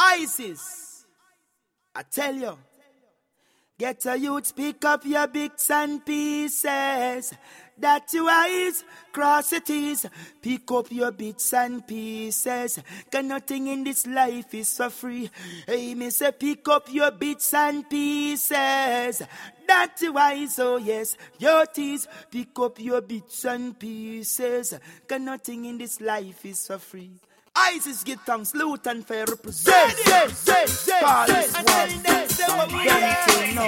ISIS. I tell you. Get a youth, pick up your bits and pieces. That you eyes, cross it is. Pick up your bits and pieces. Cause nothing in this life is for free. Hey, me say, pick up your bits and pieces. That you eyes, oh yes, your teeth. Pick up your bits and pieces. Cause nothing in this life is for free. ISIS get thanks, Lutan Fyah represent. Zay, zay, zay, Call this one from then till now.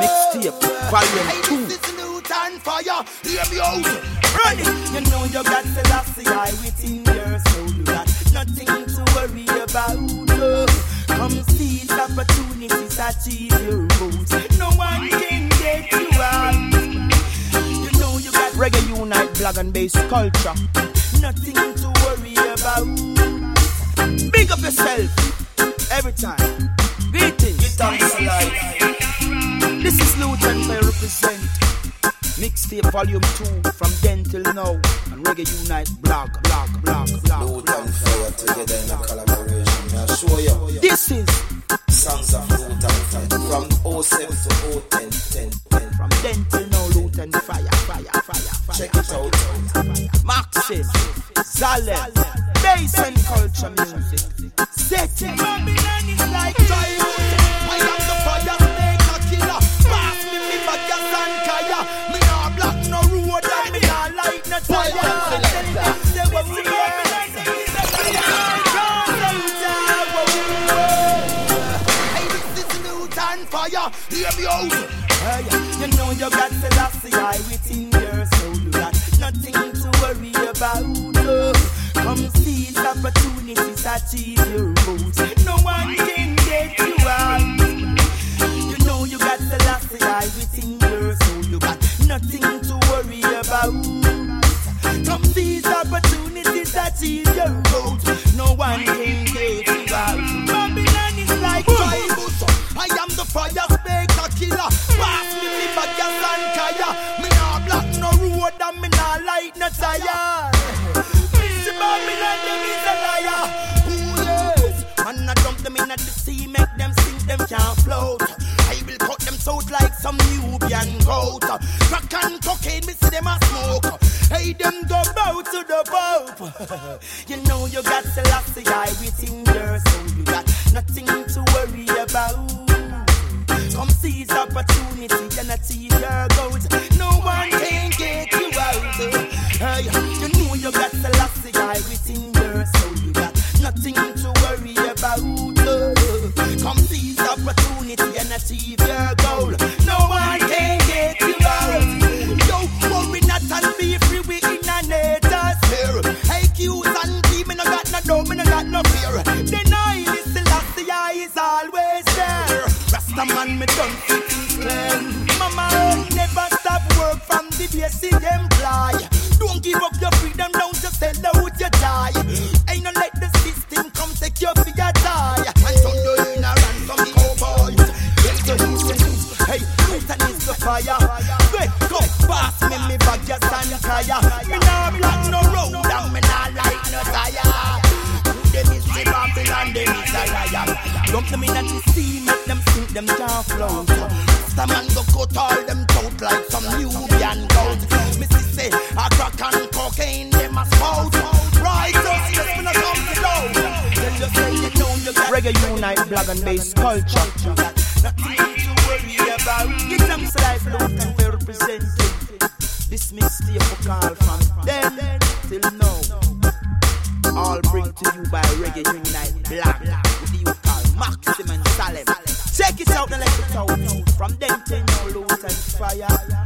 Mixtape, volume two. Lutan Fyah, hear me out. Run. You know you got Selassie I within your soul. You got nothing to worry about. Come seize opportunities, achieve your goals. No one can get you out. Reggae Unite, Black and Bass culture. Nothing to worry about. Big up yourself every time. Greetings. Thanks a lot. This is Luton I represent. Mixtape volume 2 from then till now. And Reggae Unite blog, blog, blog, blog. Lutan Fyah together in a collaboration. I show you This is songs of Lutan from 07 to 010, 10, 10. from then till now Lutan Fyah, fire, fire, fire. Check it out. Maxim, Zalem, bass and culture music. Set it. Babylon is like Hey, you know you got Selassie I within your soul. You got nothing to worry about. Oh, come seize opportunities, achieve your goals. No one can get you out. You know you got Selassie I within your soul. You got nothing to worry about. Come seize opportunities, achieve your goals. No one can get you out. Babylon is like so I am the fire killer. Pass me me bagas and kaya. Me nah block no road and me nah light no tire. Mr. Babylon, them is a liar. Ooh, yes. Man, I dump them in the sea, make them sink, them can't float. I will cut them out like some Nubian goat. Crack and cocaine, me see them a smoke. Hey, them go bow to the Pope. You know you got the Selassie I within opportunity. And achieve your Dump them in at the sea, make them sink, them float. Rasta man go cut all them out like some Nubian see say a crack and cocaine them a spout. Righteousness me no come to down. Tell you say you know you got Reggae Unite, Black and Bass culture. Nothing to worry about. Get them life, look and we represent it. This mixtape for call from then till now. All bring to you by Reggae Unite Black out and let it. From them till now, Lutan Fyah.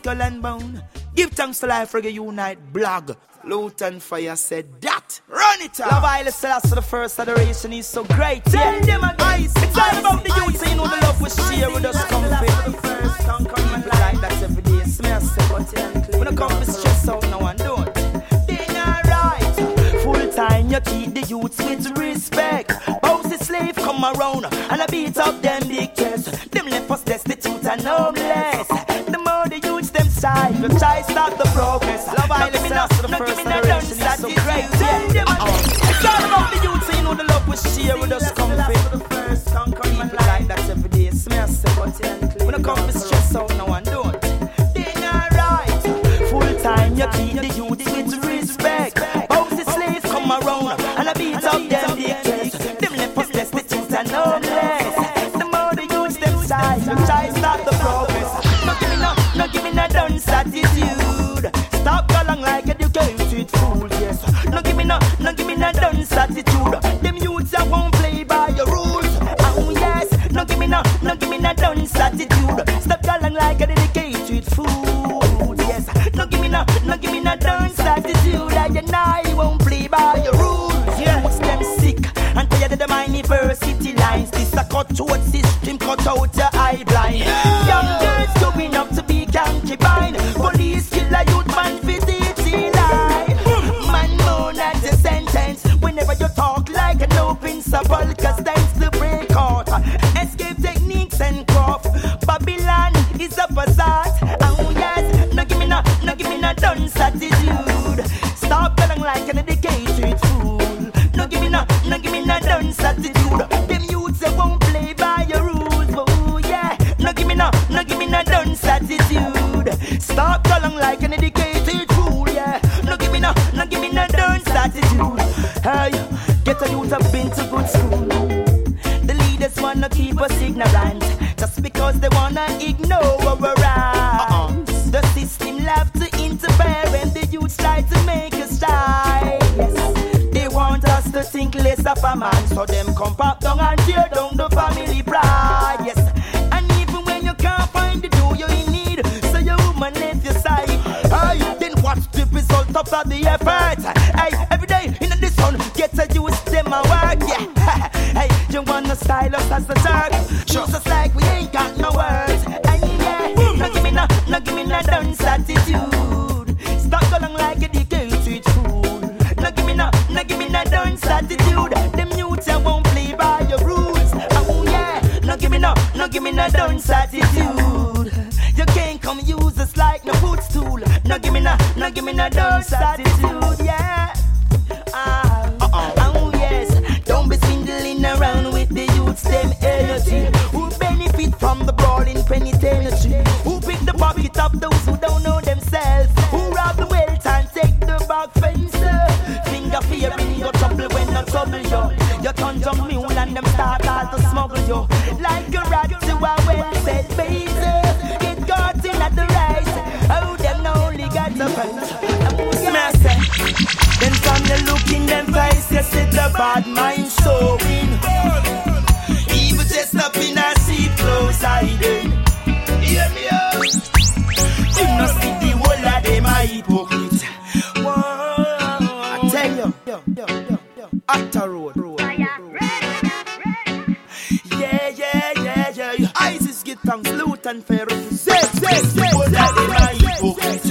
Skull and bone. Give thanks to Life Reggae Unite blog. Lutan Fyah said that. Run it up. Love Isle Celeste for the first adoration is so great. Tell yeah. them again. It's all about the youth, you know the love we share with us comfy. First time coming like that every day. Smell say, when I come to stress out now and don't. Full time you keep the youths with respect. Bounce the slave come around and I beat up them big chests. Them left us destitute and homeless You try stop the progress. Love Island, me not, no give Throat system, cut out your youth have been to good school. The leaders wanna keep us ignorant just because they wanna ignore our rights. Uh-uh. The system love to interfere and the youth try to make us die. Yes. They want us to think less of a man, so them come pop down and tear down the family pride. Yes, and even when you can't find the do you in need, so your woman left your side. Hey, then what's the result of the style us as a jerk? Shows us like we ain't got no words. Hey, yeah, no give me no, no give me no dance attitude. Stop going like a decayed fool. No give me no, no give me no dance attitude. Them youths I won't play by your rules. Oh yeah, no give me no, no give me no dance attitude. You can't come use us like no footstool. No give me no, no give me no dance attitude. Pocket of those who don't know themselves? Who rob the wealth and take the back fence? Finger fearing your trouble when no trouble you. You turn your mule and them start all to smuggle you. Like a rat to a well said base. Get caught in at the rice. Oh, them only got the. Master. Then from the look in them face, you see the bad mind. Evil and fair. Say, say, say, whole of them a hypocrite.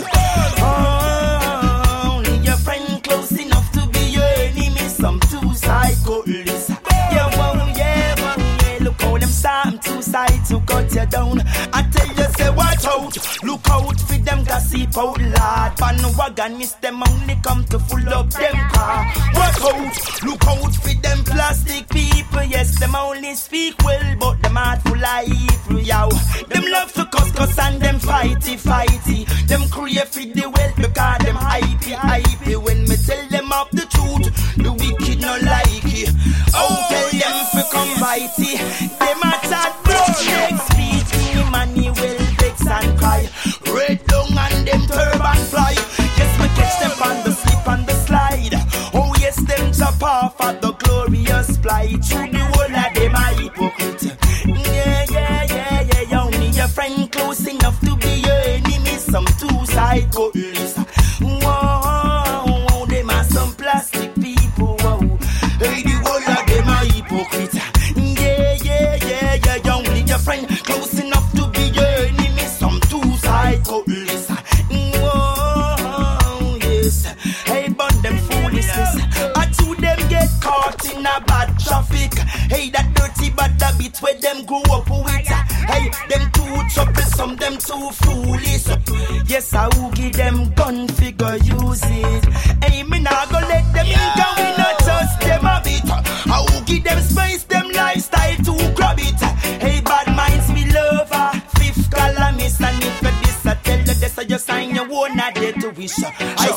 Oh, only your friend close enough to be your enemy. Some two psycho list. Yeah, wow, yeah, wow, yeah. Look how them start two sides to cut you down. I tell you, say watch out. Look out for them gossip out loud. Pan wagon miss them only come to full up them car. Watch out. Look out for them plastic people. Yes, them only speak well, them heart full of evil, yow. Them love to cuss, cuss and them fighty, fighty. Them crave for the wealth because them hypey, hypey. When me tell them of the truth, the wicked no like it. Oh, tell them to come righty. Them a chat blood dirty bad habit where them grew up with. Eh? Hey, them too troublesome, them too foolish. Yes, I will give them gun figure use it. Hey, me nah go let them in, cause we not trust them a bit. I will give them space, them lifestyle to grab it. Hey, bad minds, we love her. Fifth columnist, and if you this, I tell you this, I just sign your own, not there to wish. I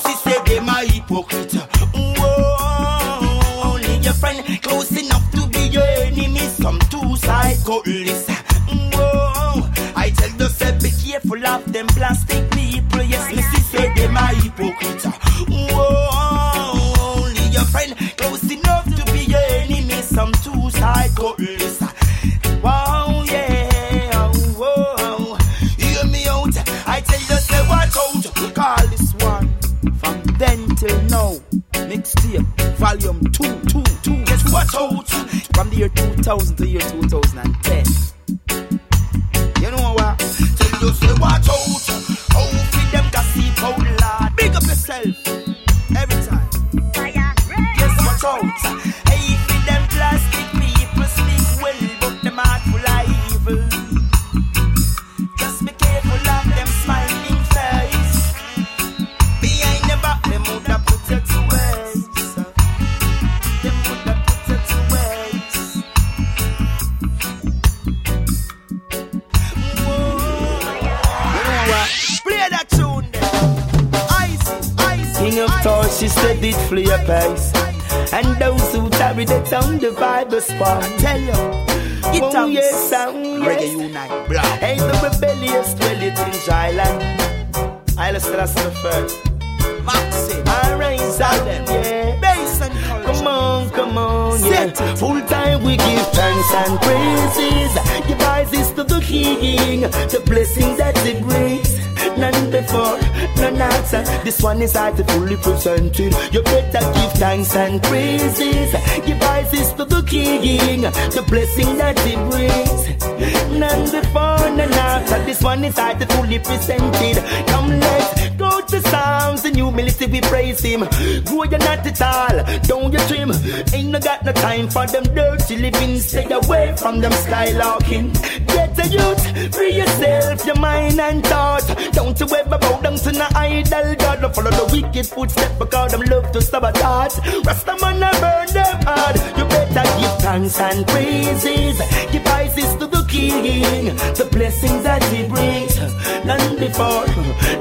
This one is fully presented. You better give thanks and praises. Give praises to the King, the blessing that He brings. None before, none after. This one is hard to fully presented. Come, let's go to Psalms in humility. We praise Him. Grow you not at all. Don't you trim. Ain't no got no time for them dirty living. Stay away from them skylarking. Get a youth, free yourself, your mind and thought. Don't you ever bow down to no idol God. Don't follow the wicked footsteps because them love to sabotage. Rasta man, I burn them hard. You better give thanks and praises. Give praises to the blessings that He brings. None before,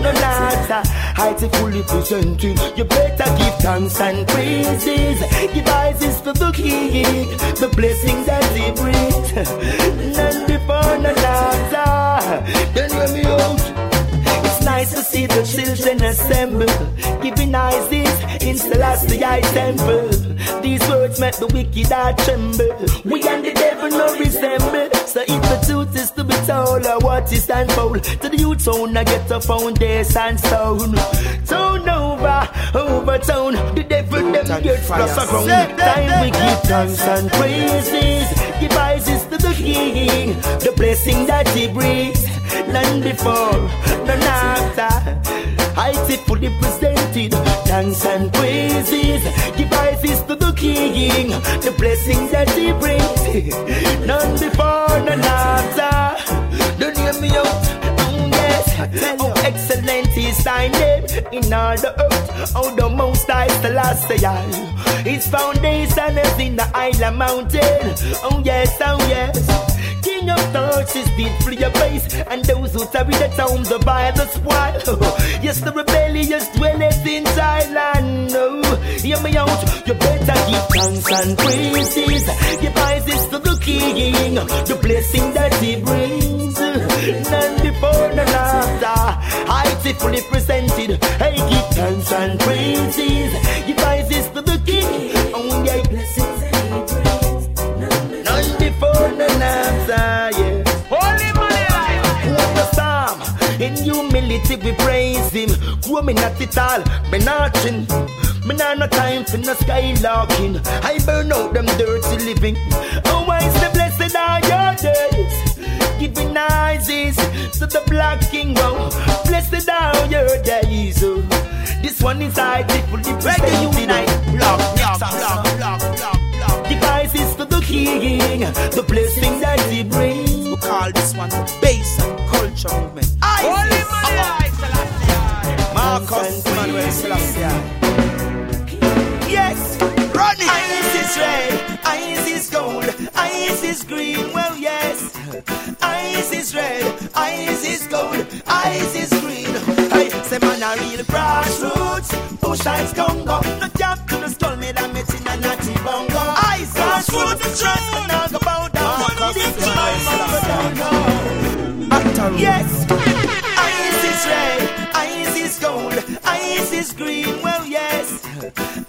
none after. Heights fully presented. You better give thanks and praises. Give praises to the King, the blessings that He brings. None before, none after. Then hear me out. Nice to see the children assemble, giving eyes in Selassie temple. These words make the wicked heart tremble. We and the devil no resemble. So if the truth is to be told, or what is unfold, to the youth zone, I get a foundation stone. Turn over, overturn. The devil them get plus a ground. Time we give thanks and praises. Give praises to the King, the blessing that He brings. None before, none after. I see fully presented. Thanks and praises. Give praises to the King, the blessing that He brings. None before, none after. Don't hear me out. Oh, yes. Oh, excellent is thy name in all the earth. Oh, the most high celestial. His foundation is in the island mountain. Oh, yes, oh, yes. King of is did flee your face, and those who tarry the town divide the spoil. yes, the rebellious dwelleth in Thailand. Oh, hear me out. You better give thanks and praises. Give praises to the King, the blessing that He brings. None before, none after. Fully presented. Hey, give thanks and praises. Give praises to the King. In humility we praise him. Grow me not at all, me nothing. Me nah no time for no skylarking. I burn out them dirty living. Oh, why is the blessed are your days? Giving eyes to the black king. Oh, blessed are your days. Oh. This one is I fully Reggae Unite. Block, Block, block, block, block, block. Devices to the king, the blessing that he brings. We call this one the bass and culture movement. Holy Yes, Run it. Ice is red, ice is gold, ice is green. Well, yes, ice is red, ice is gold, ice is green. Hey, say man a real grassroots, push ice Congo. No jump to the skull, me that me in a natty bongo. Ice grassroots, the trust me now go bow down. Marcus This is my Yes, ice is red, ice is gold, ice is green. Well, yes,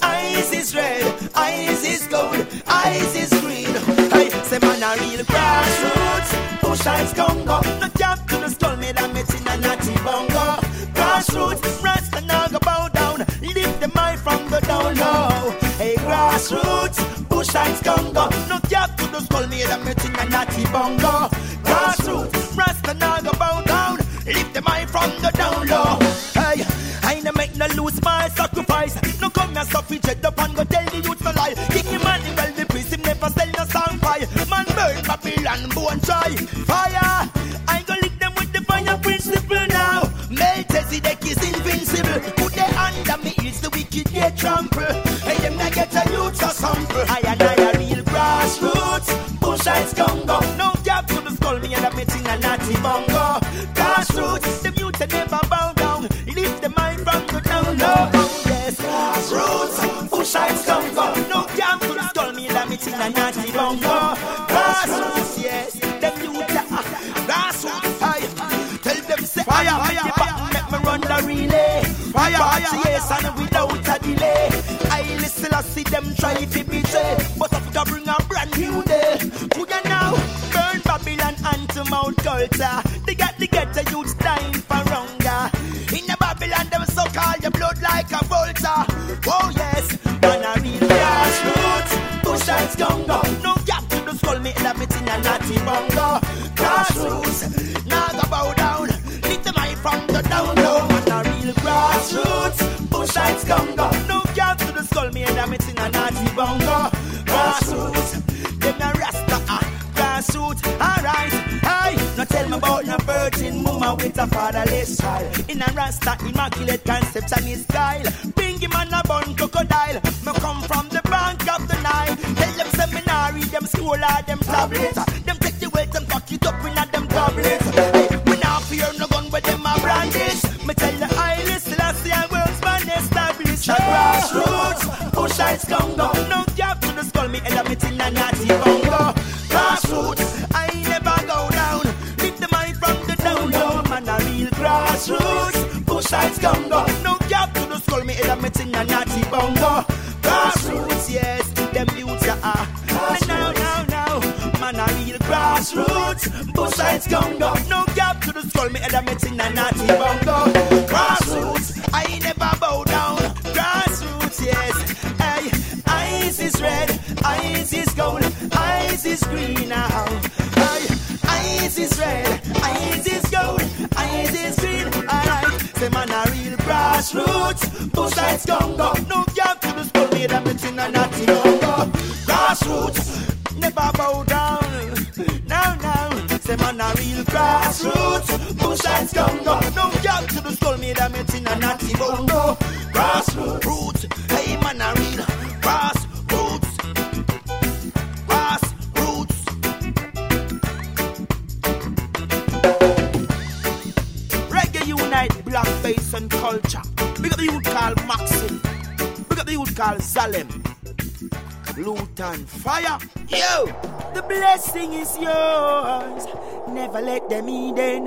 ice is red, ice is gold, ice is green. Hey, say man a real grassroots, push ice Congo. No jump to the skull, me that me in a natty bongo. Grassroots, rasta now go bow down, lift the mind from the down low. Hey, grassroots, push ice Congo. No jump to the bongo. Come here suffragette up and go tell the youth no lie. King Emmanuel the priest him never sell no song pie. Man burn Babylon bone try fire. I go lick them with the fire principle now. Melchizedek is invincible. Put the under me is the wicked get trample. Hey them I get a youth a sample. I and I a real grassroots. Bush eyes Congo. No gap to the skull me and I'm meeting a natty bongo. Grassroots. A natty bongo. Grassroots. Yes, them youth are grassroots. Aye. Tell them say fire, fire, fire. Make me run the relay. Fire, fire, yes, and without a delay. I listen, I see them try to betray, but Africa bring a brand new day. Could you now burn Babylon and to Mount Culture? They got the get the youths dying for hunger. In the Babylon, them so call your blood like a vulture. Bush eyes Congo. No gap to the skull, me love it in a natty bongo. Grassroots, now go bow down. Lift the mic from the down low. Man a real grassroots. Bush eyes Congo. No gap to the skull, me love it in a natty bongo. Grassroots, them a rasta ah. Grassroots, alright. Hey, now tell me about no virgin mama with a fatherless child. In a rasta, immaculate conception is style. Bingy man a bun crocodile. Me come from the bank of the Nile. Tell them seminary, them school or them tablets. Them take the weight and pack it up in a them tablets. Hey, we not fear no gun where them a brandish. Me tell the eyeless, Selassie and world's man established. A grassroots, push eyes Congo. No gap to the skull, me element in a natty grassroots. Bush heights No gap to the skull, me in a natty bongo. Grassroots, I never bow down. Grassroots, yes. Hey, eyes is red, eyes is gold, eyes is green now. Hey, eyes is red, eyes is gold, eyes is green. Alright, say man a real grassroots. Bush heights Congo. No gap to the skull, me in a natty bongo. Grassroots, never bow down. Say man a real grassroots. Bush heights Congo. No gap to the skull, me element in a natty bongo. Grassroots, hey man a real grassroots. Grassroots. Reggae unite black face and culture. Big up the youth called Maxim. Big up the youth called Zalem. Lutan Fyah. Yo! The blessing is yours. Never let them Eden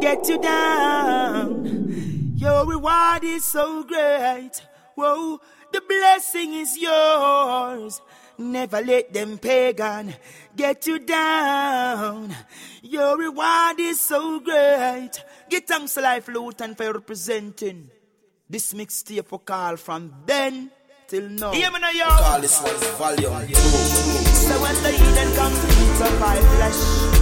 get you down. Your reward is so great. Whoa, the blessing is yours. Never let them pagan get you down. Your reward is so great. Get thanks to Life Lutan for representing this mixtape for call from then till now. Hear me now, yo. Call this one volume two. So when the Eden comes to eat up my flesh,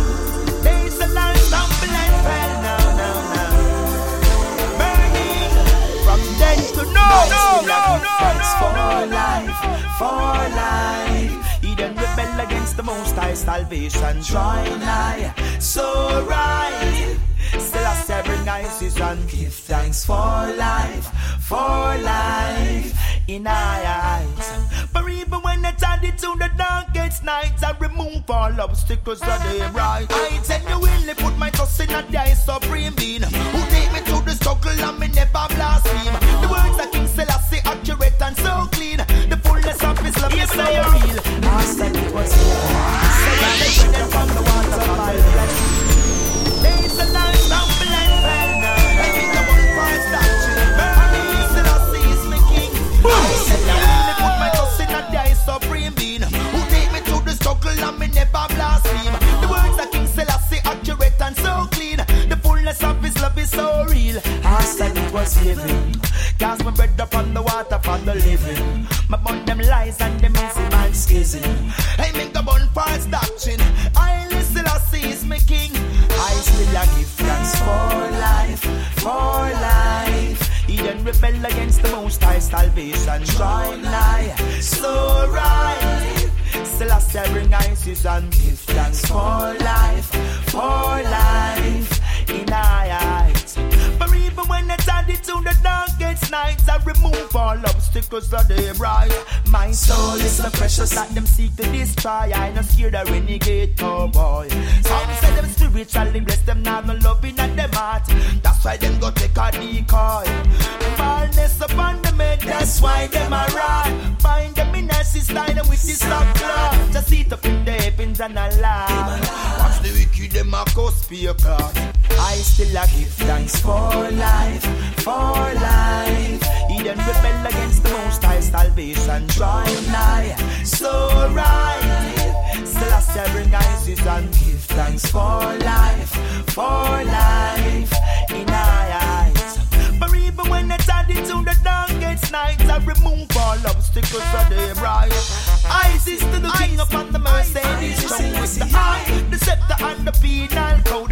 salvation. Try nigh, so right. Still I say bring ices and give thanks for life, for life in our eyes. But even when it's added to the darkest nights, I remove all obstacles that they right. I genuinely put my trust in a day supreme being who take me to the struggle and me never blaspheme. The words of King Selassie accurate and so clean. The fullness of his love is so real. That it was here. Say from the water of my flesh. There's a light stumble and It was my bread upon the water for the living. My burn them lies and them easy man schism. I make the bun bonfires doctrine. I listen, I see is my king. I still a give thanks for life, for life. He then rebel against the most high salvation, try lie, so right. Selassie bring ISIS and give thanks for life, for life in our eyes. But even when the nights, I remove all obstacles of the bright. My soul is so precious that them seek to destroy. I no scared of renegade cowboy. Some say them spiritually blessed, them not no loving at them heart. That's why them go take a decoy. Madness upon the head, that's why them a run. Find them in a system with this love cloth. Just sit up in the heavens and a. Watch the wicked, them a cause be a. I still a give thanks for life, for life. He then rebel against the most high salvation, try lie, so right. Say bring ISIS and give thanks for life, for life. In our eyes. But even when it's added to the darkest nights, I remove all obstacles of the bright. ISIS to the king upon the Mercedes, strong with the eye, the scepter and the penal code.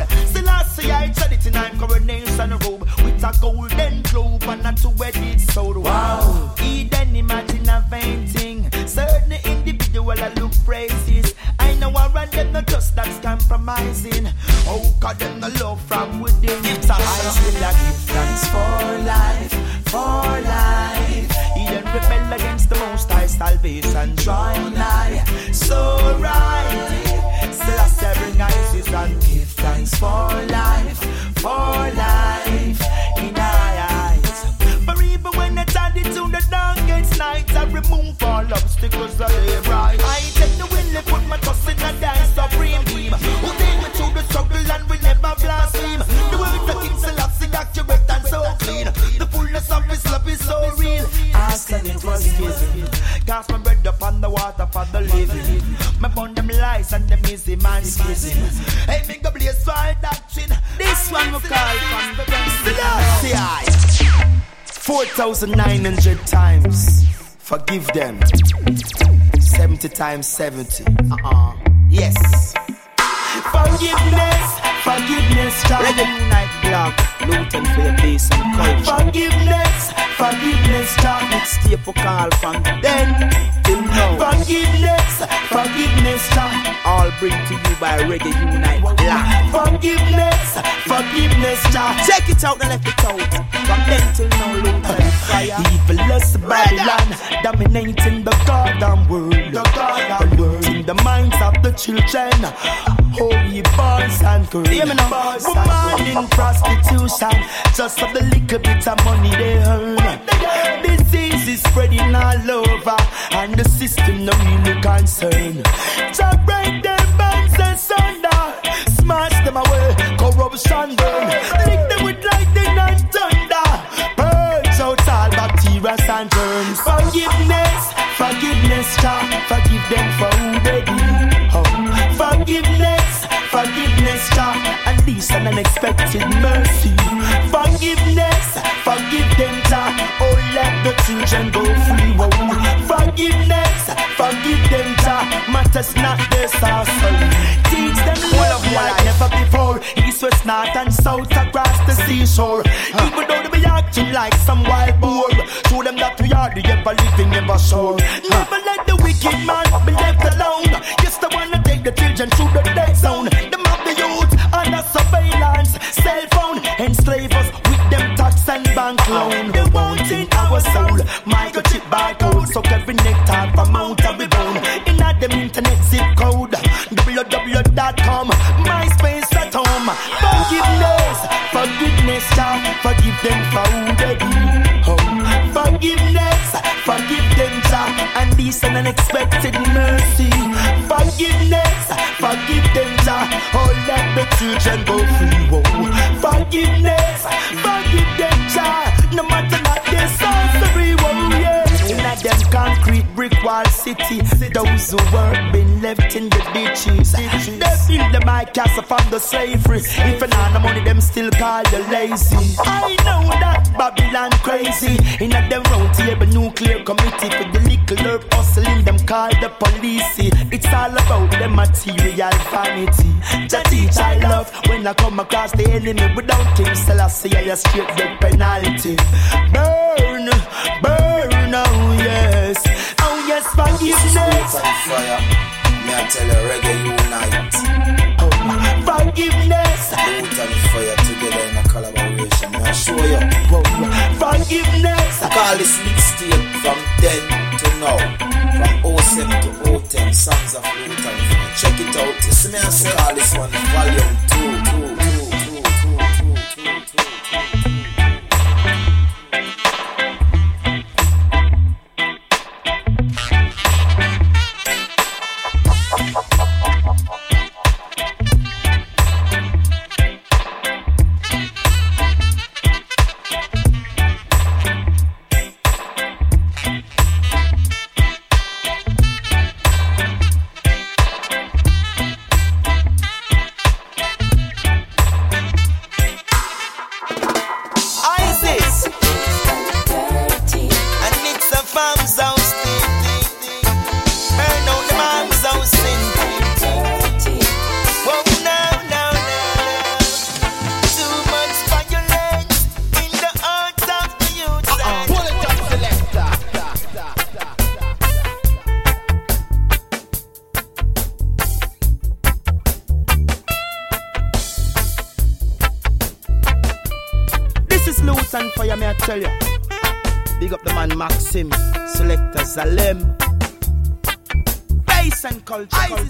4,900 times. Forgive them. 70 times 70. Uh-uh. Yes. Forgiveness, forgiveness, child. Let unite block, Lutan for your peace and culture. Forgiveness, forgiveness, child. It's staple call from then till now. Forgiveness, forgiveness, child. All bring to you by Reggae Unite Black. Forgiveness, forgiveness, child. Check it out and left it out. From then till now, Luton fire. Evilest Babylon, dominating the goddamn world. The goddamn world. In the minds of the children. Holy boys and girls. Yeah. Woman in prostitution. Just for the little bit of money they earn. Disease is spreading all over. And the system no really concern. To break their bands and sunder. Smash them away. Corruption burn. Germs. Forgiveness, forgiveness, child. Forgive them for who they do. Oh. Forgiveness, forgiveness, child. And this an unexpected mercy. Forgiveness, forgive them, child. Oh, let the children go free. Whoa. Forgiveness, forgive them, child. Matters not their sorcery. Teach them like never before. East, west, north, and south across the seashore. Even though they be acting like some wild boar, show them that we are the ever living, ever sure. Never let the wicked man be left alone. Yes, the one to take the children through the dead zone. Them have the youth under surveillance, cell phone, enslave us with them tax and bank loan. They want in our soul, microchip barcode, so every nectar from out of the bone. In them internet zip code, home. Forgiveness, forgiveness, child, forgive them for who they do. Oh, forgiveness, forgive them, child, and this an unexpected mercy. Forgiveness, forgive them, child, oh let the children go free. Whoa. Forgiveness, brick wall city. Those who work been left in the ditches. They build the my castle from the slavery. If I not the money, them still call you lazy. I know that Babylon crazy. In a them round table nuclear committee for the little herb hustling. Them call the police. It's all about the material vanity. The teach I love when I come across the enemy without King Selassie. I straight dead penalty. Burn, burn, oh yes yes, forgiveness. Fire. May I tell you, reggae unite. Forgiveness. Boot and fire together in a collaboration. may I show you. Forgiveness. Call this mixtape from then to now. From 07 to 010, Songs of Lutan. Check it out. You see me I say all this one, volume 2, 2. culture. I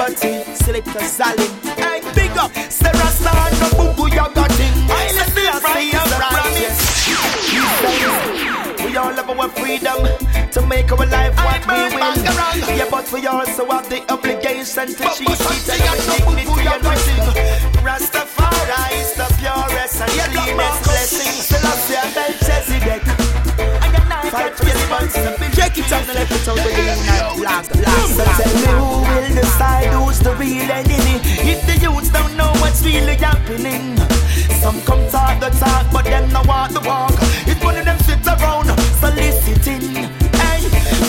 liberty. Selector Salim. Hey, big up, Sarah Star, no boo boo, you got it. I your promise. We all have our freedom to make our life what we will. Yeah, but we also have the obligation to cheat with dignity and respect. Rastafari is the purest and cleanest blessing. Selassie and Melchizedek. Fight for your responsibility. Check it out and let it out the black, black. So tell me who will decide who's the real enemy? If the youths don't know what's really happening. Some come talk the talk, but them no walk the walk. It's one of them sit around soliciting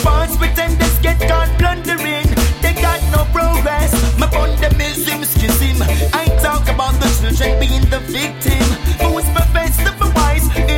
False pretenders get caught plundering. They got no progress. My fundamentalism schism. I talk about the children being the victim. Who's professed to be wise the system?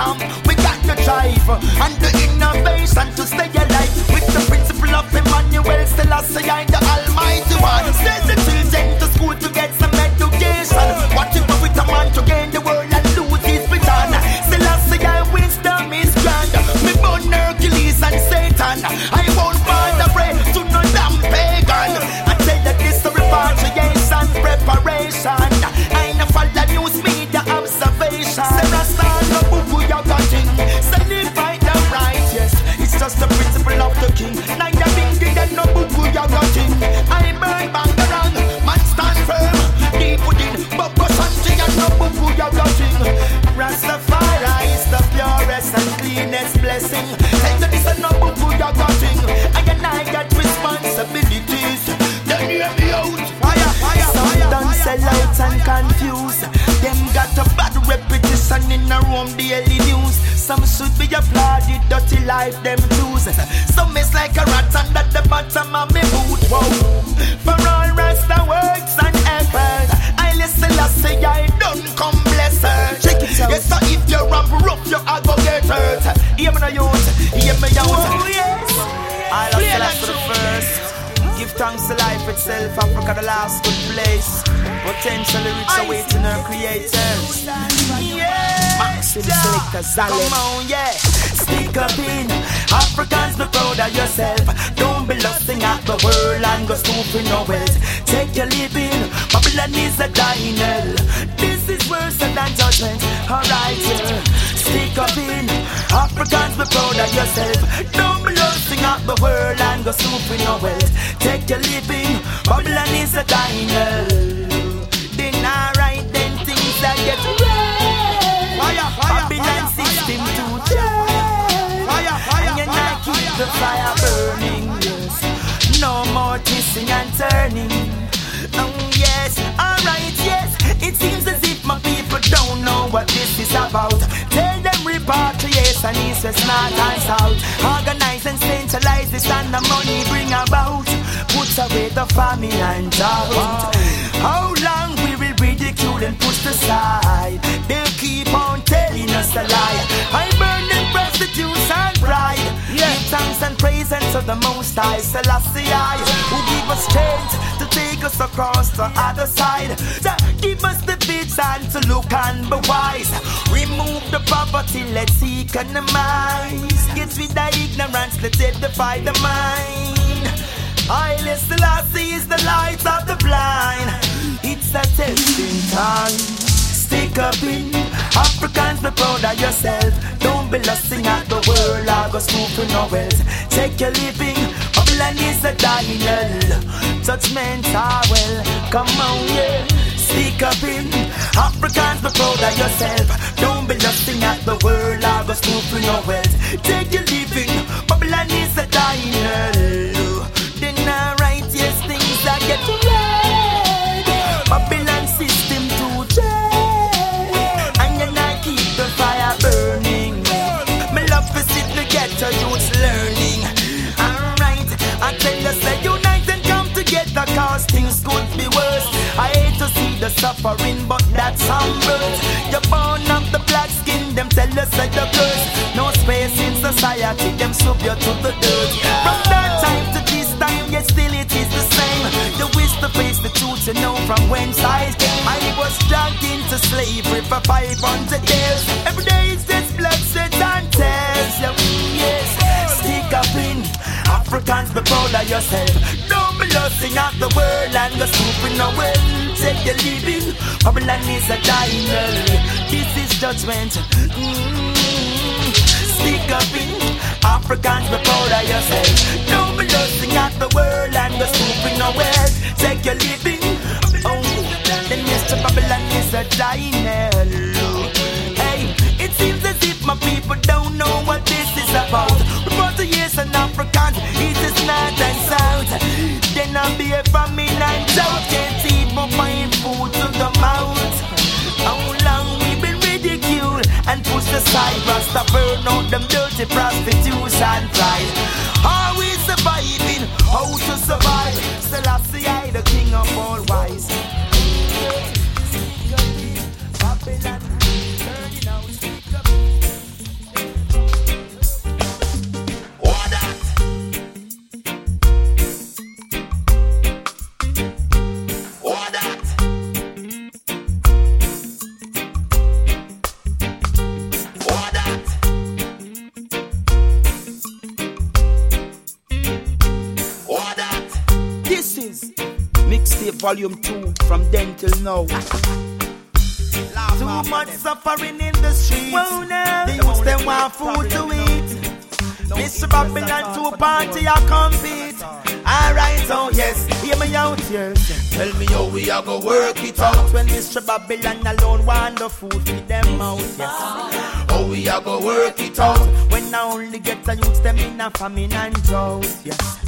Stamp. We got the drive and the innovation to stay alive with the principle of Emmanuel Selassie, I the Almighty One. Send the children to school to get some education. Watching with a man to gain the world and lose his vision. Selassie, I wisdom is grand. Me born Hercules and Satan. I won't the prey to no damn pagan. I tell you this repatriation preparation. Blessing. Take this and no book you got thing. I and I got responsibilities. Then hear me out. Fire, fire, Some done fire, sell out and confuse. Them got a bad reputation in the room daily news. Some should be applauded, dirty life them choose. Some is like a rat under the bottom of thanks to life itself, Africa the last good place. Potentially reach awaiting her creators. Yeah. Maxim Selector. Come on, yeah. Stick up in. Africans, be proud of yourself. Don't be lusting at the world and go snooping no wealth. Take your living. Babylon is a dying hell. This is worse than judgment. Alright, yeah. Stick up in. Africans, be proud of yourself. Don't be lusting at the world and go snooping no wealth. Take your living. Babylon is a dying hell. Then alright, then things that get real. Fire, fire, Babylon fire, system to change. Fire, fire, and fire, keep fire, the fire burning, yes. No more twisting and turning. Oh yes, alright, yes. It seems as if my people don't know what this is about. Tell them repatriation, east, west, north and south. Organize and centralize this and the money bring about. Put away the famine and drought. How long we will ridicule and push aside? They'll keep on telling us a lie. I burn them prostitutes and pride. Yeah. Give thanks and praise unto the Most High Selassie who give us strength to take us across the other side. To give us the vision to look and be wise. Remove the poverty, let's economize. Get rid of ignorance, let's edify the mind. Haile Selassie is the light of the blind. It's a testing time. Stick up in Africans, be proud of yourself. Don't be lusting at the world, I go scooping no wealth. Take your living, Babylon is a dying hell. Judgment are ah, well, come on, yeah. Stick up in Africans, be proud of yourself. Don't be lusting at the world, I go scoop for no wealth. Take your living, Babylon is a dying hell. Suffering, but that's birth. You're born of the black skin, them tell us that the curse. No space in society, them sub you to the dirt. From that time to this time, yet still it is the same. You wish to face the truth, you know from whence I came. I was dragged into slavery for 500 years. Every day is this blood, sweat, and tears. Yes, stick up in. Africans, be proud of yourself. Don't lusting at the world and scooping no well. Take your living. Babylon is a hell. This is judgment. Mm. Stick up in. Africans, be proud of yourself. Don't be lusting at the world and scooping no well. Take your living. Oh, then Mr. Babylon is a. Hey, it seems as if my people don't know what this is about. Report to years and Africans, it is not and south. Then I'll be a famine and drought. Can't eat but find food to the mouth. How long we been ridiculed and pushed aside? Rasta burn out them dirty prostitutes and pride. Are we surviving? How to survive? Selassie, I the king of all wise. Babylon, Volume 2 from then till now. Too much suffering in the streets. Well, now, the youths them want food to eat. Mr. Babylon to a party I compete. Alright, oh yes, hear me out, yes. Tell me how we are go work it out. When Mr. Babylon alone want the food feed them out, yes. How we are go work it out. When I only get the youths them in a famine and drought, yes.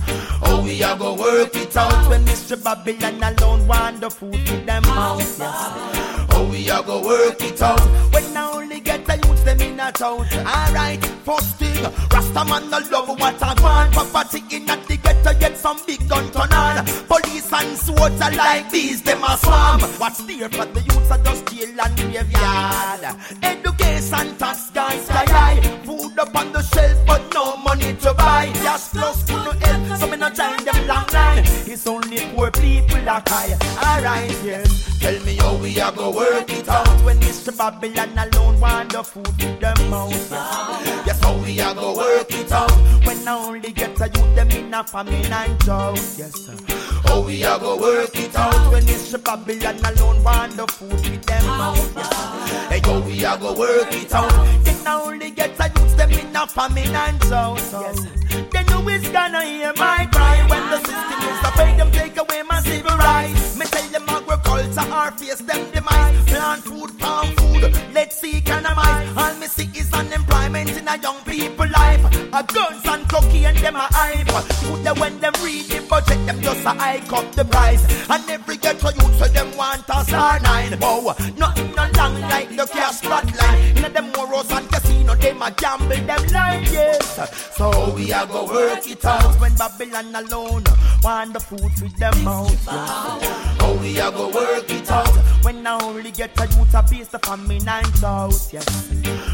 Oh, we are go work it out. When Mr. Babylon alone want the food feed them out, yes. How we are go work it out. When I only get the youths them in a town. Alright, first thing, Rasta man no love what I want. Property in at the ghetto get some big gun turn on. Police and swords are like bees, them a swarm. What's there for the youths are just jail and graveyard. Education tax gone sky high. Food up on the shelf but no money to buy. Just plus to no help, so me no join them long line. It's only poor people that cry. Alright, yes. Tell me how we are go work it out. when Mr. Babylon alone want the food with them out. Yes, how we are go work it out. When I only get a youth them in a famine and drought. Yes, sir. How we are go work it Out when Mr. Babylon alone want the food with them out. Yes, Hey, how we are go work it out. then I only get a youth in a famine and drought. Yes, then it's gonna hear my cry when the system is afraid them take away my civil rights? Me tell them agriculture or face them demise. Plant food, farm food, let's see economize. All me see is unemployment in a young people life. A guns and cocaine them a hype. Put them when them read the budget, them just a hike up the price. And every ghetto youth so them want a star nine. Wow, nothing no long like the cash spotlight. In them morals and casino, them a gamble them like yes. So we are go work it out. when Babylon alone want the food with them out. How we are go work it out. When I only get a youth a piece of famine and drought, yes.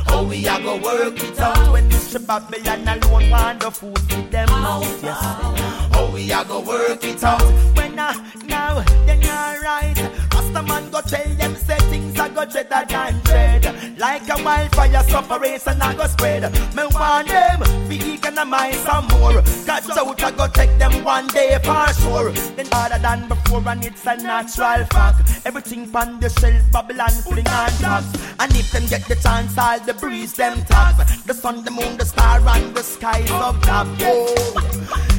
How oh, we are go work it out. When Mr. Babylon alone want the food with them out, yes. How oh, we are go work it out. When I now then alright, Rasta man go tell them say things I go dreader than dread. Like a wildfire separation I go spread. Me want them be economize some more. Catch out I go take them one day for sure. Then harder than before and it's a natural fact. Everything pan the shelf, Babylon fling and tax. And if them get the chance, all the breeze them tax. The sun, the moon, the star, and the skies top. Oh,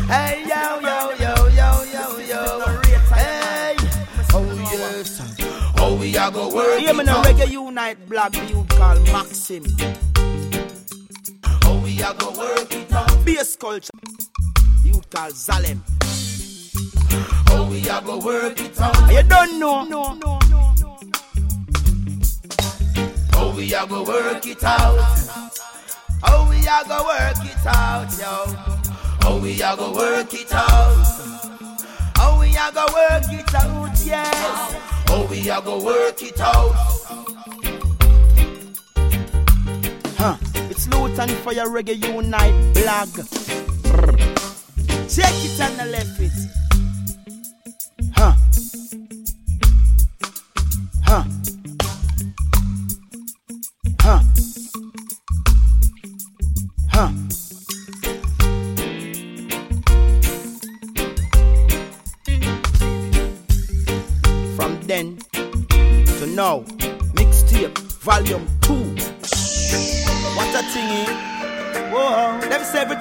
hey yo yo yo yo yo yo. Hey, oh yes. How we are go work me it out. Reggae Unite blog you call Maxim. How we are go work it out. Bass culture. You call Zalem. How we are go work it out. You don't know. No, no, How we are go work it out. How we are go work it out, yo. How we are go work it out. How we are gonna work it out, yes. How we are go work it out. Huh. It's Lutan for your Reggae Unite blog. Check it and the left it. Huh.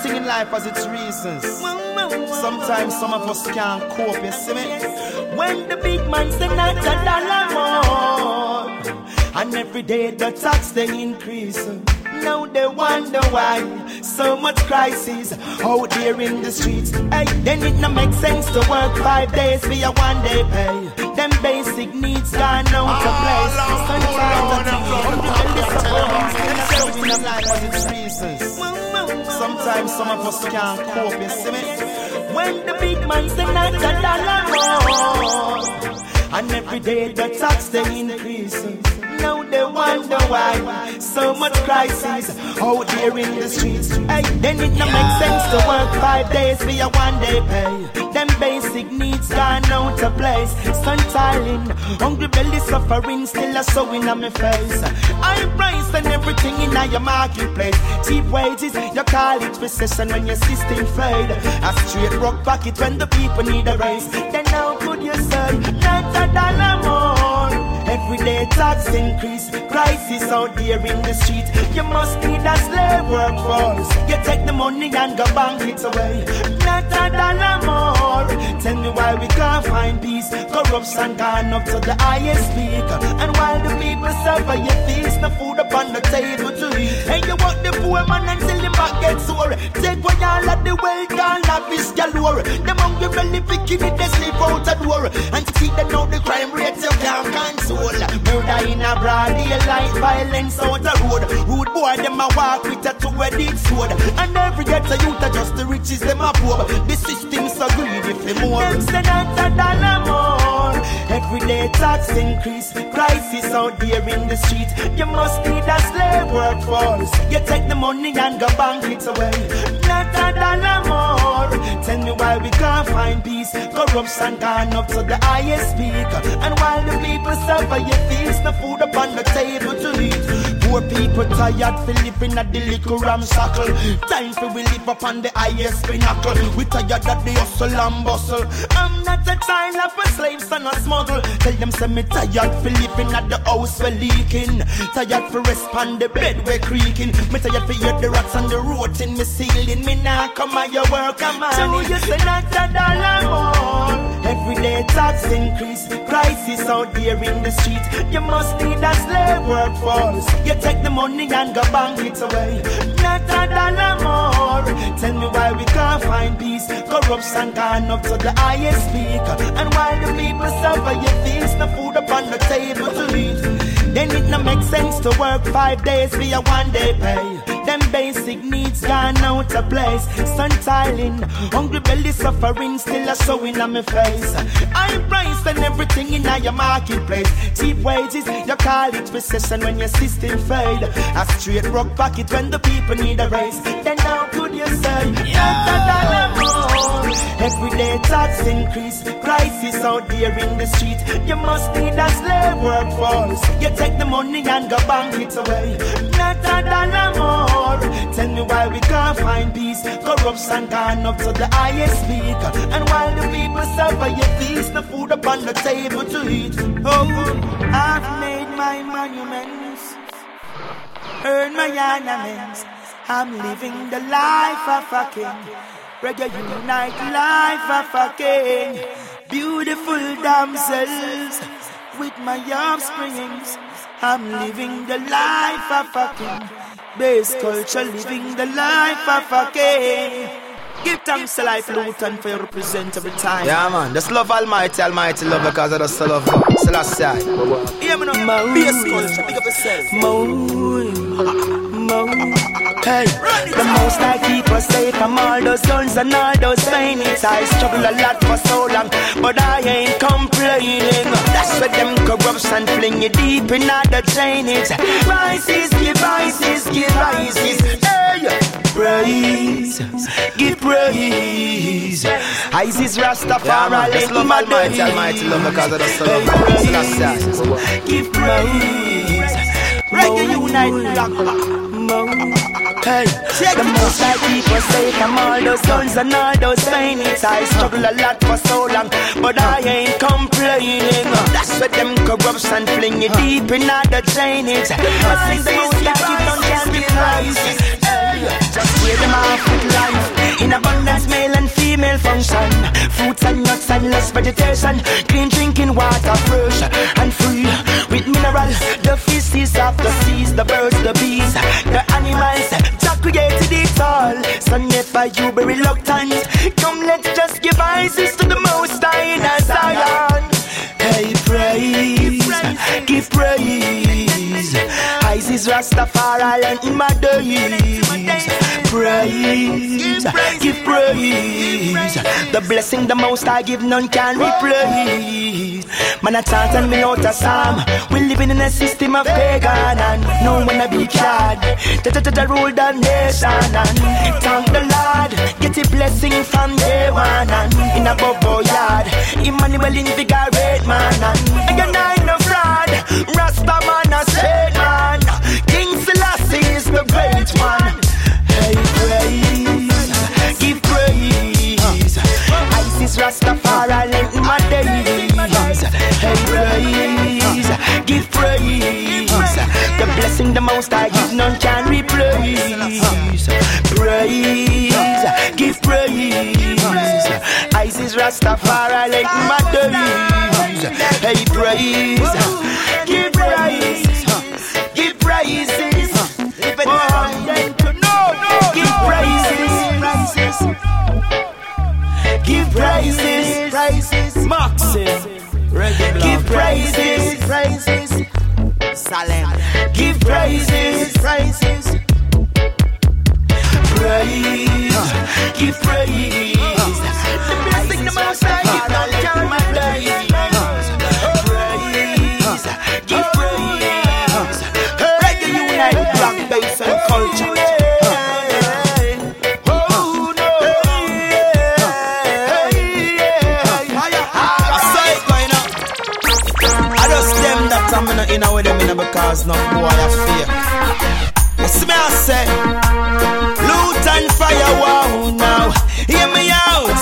Everything in life has its reasons. Sometimes some of us can't cope, you see me? When the big man say not a dollar more, and every day the tax they increase. Now they wonder why so much crisis out there in the streets. Hey, then it no make sense to work five days for your one day pay. Them basic needs gone out of place. Sometimes some of us can't cope, you see me? When the big man say not a dollar more, and every day the tax they increase. They wonder why so much crisis out there in the streets. Hey, then it no make sense to work five days for your one day pay. Them basic needs gone out of place. Sun tiling, hungry belly suffering, still a sewing on my face. High price and everything in your marketplace. Cheap wages, you call it recession when your system fade. A straight rock pocket when the people need a raise. Then how could you say not a dollar more? Everyday tax increase, crisis out there in the street. You must need a slave workforce. You take the money and go bank it away. Not peace. Corruption gone up to the highest peak. And while the people suffer, you feast no food upon the table to eat. And you want the poor man until the back gets sore. Take away all of the wealth, all lavish galore. Them hungry belly picking it, they sleep out the door. And to keep them know the crime rate you can't control. Murder in a broad daylight, violence out the road. Rude boy, them a walk with a two-headed sword. And every ghetto youth are just the riches, them a poor. The system's so greedy for more. Them say not a dollar more. Everyday tax increase, crisis out there in the street. You must need a slave workforce. You take the money and go bank it away. Not a dollar more. Tell me why we can't find peace. Corruption gone up to the highest peak. And while the people suffer, you feast no food upon the table to eat. Poor people tired for living at the little ramshackle. Time for we live up on the highest pinnacle. We tired of the hustle and bustle. I'm not a child of a slave, son of smuggle. Tell them say me tired for living at the house we're leaking. Tired for rest on the bed we're creaking. Me tired for hear the rats on the road in me ceiling. Me nah come on your work, come on. So you say not a dollar more. Everyday tax increase, crisis out there in the street. You must need a slave workforce. You take the money and go bank it away. Not a dollar more. Tell me why we can't find peace. Corruption gone up to the highest peak. And while the people suffer, you feast no food upon the table to eat. Then it no make sense to work five days for your one day pay. Them basic needs gone out of place. Sun tiling, hungry belly suffering, still a showing on my face. High price and everything in your marketplace. Cheap wages, you call it recession when your system fade. A straight rock pocket when the people need a raise. Then how could you say not dollar more? Everyday tax increase, crisis out there in the street. You must need a slave workforce. You take the money and go bank it away. Not a dollar more. Tell me why we can't find peace. Corruption gone up to the highest peak. And while the people suffer, you feast the food upon the table to eat. Oh, I've made my monuments, earned my ornaments. I'm living the life of a king. Reggae unite life of a king. Beautiful damsels with my offsprings. I'm living the life of a king. Bass culture, living the life of a king. Give thanks to life, Lutan, for your represent every time. Yeah, man. Just love Almighty, Almighty love because I just love God. Selassie. Yeah, man. Bass culture, big up yourself. Hey, the most I keep us safe from all those guns and all those pains. I struggle a lot for so long, but I ain't complaining. That's where them corrupts corruption fling you deep in all the drainage. Rises, give rises, give rises. Hey, praise, give praise. Isis Rastafari, yeah, love Almighty, Almighty love because I just love God. Selassie. Give praise. Reggae unite, Hey, the most I keep was safe from all those guns and all those pains. I struggle a lot for so long, but I ain't complaining. That's where them corruption fling you deep in all the drainage. I think the most I keep on can't be. Just wear them off with life In abundance, male and female function. Fruits and nuts and less vegetation. Clean drinking water, fresh and free. With mineral, the feces of the seas The birds, the bees, the animals. Jah created it all. So never you be reluctant. Come let's just give ices to the most high in Zion. Hey praise, give praise Isis. Rastafari and in my days Praise, give praise. The blessing the most I give none can replace. Man I chant and me out a psalm. We living in a system of pagan and no one a be cad Ta-ta-ta-ta rule the nation and thank the Lord. Get a blessing from day one and in a bubble yard. Emmanuel invigorate man and again I Rasta man a straight man King Selassie is the great one Hey praise, give praise. Isis Rastafari lent my days. Hey praise, give praise. The blessing the most I give none can replace. Praise, give praise. Isis Rastafari lent my days Hey praise, give praise Give praises oh, Give praises Give praises Praises Maxim. Give praises Praises Salem. Give praises Praises Praise. Give praise The blessing the most I because no boy I fear. You see me I say, Lutan Fyah wow now. Hear me out.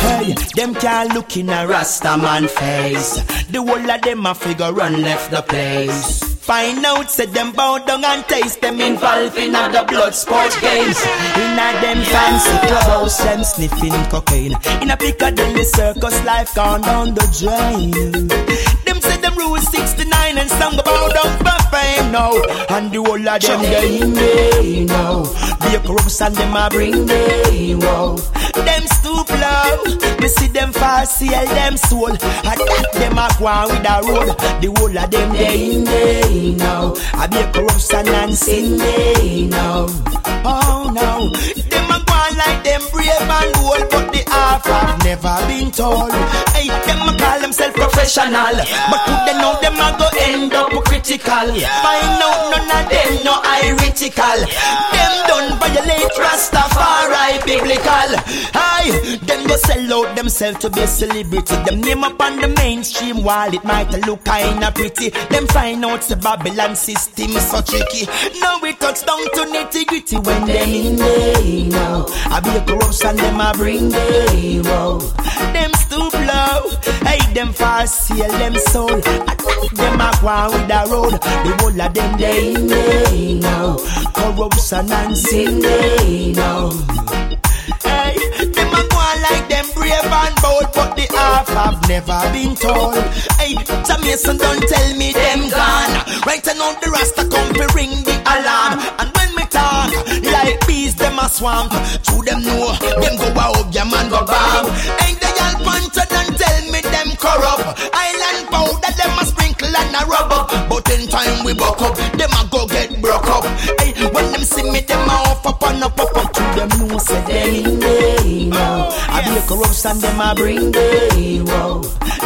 Hey, them can't look in a Rasta man face. The whole of them a figure run left the place. Find out, say them bow down and taste them involved in a the blood sport games. In a them fancy clubhouse, them sniffing cocaine. In a Piccadilly circus, life gone down the drain. Them say them rule 69 and song about down for fame now. And the whole of them they in me now. Be a corruption, them a bring me wow. Them stoop low, me see them far seal them soul. And that them a go on with the road. The whole of them they in me now. I be a corruption and sin me now. Oh no, them a go like them brave and bold, but the half have never been told. Hey, them a call themselves professional, but who they know them a go end up critical. Find out none of them no heretical. Them done violate Rastafari biblical. Aye, them go sell out themselves to be a celebrity. Them name up on the mainstream while it might look kinda pretty. Them find out the Babylon system is so tricky. Now we touch down to nitty gritty when them in there now. I be a corruption, them a bring they wow. Hey them fast seal them soul. Attack them a on with the road. The whole of them in now. Corruption and sin they. Hey, them a go on like them brave and bold, but the half have never been told. Hey, Jamaican don't tell me them gone. Right now the Rasta come to ring the alarm. And when me talk, like bees them a swamp. To them know, them go out, your man go bomb. Ain't they all puncher don't tell them corrupt. Island powder them a sprinkle and a rub up. But in time we buck up, them a go get broke up. Hey, when them see me, them a off up and up up up. To them know say them in day now. Oh, I be a corruption, them a bring the hero.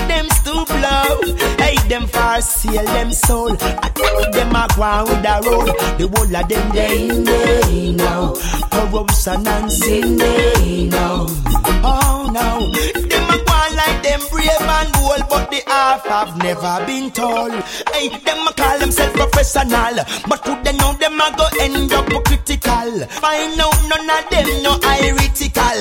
Them stoop low, hey them far seal them soul. I think them a go with the road. The whole of them they in day now. Corruption and sin day now. Oh no, them go like them brave and bold, but the half have never been told. Hey, them a call themselves professional, but who they know them a go end up critical. Find out none of them no heretical.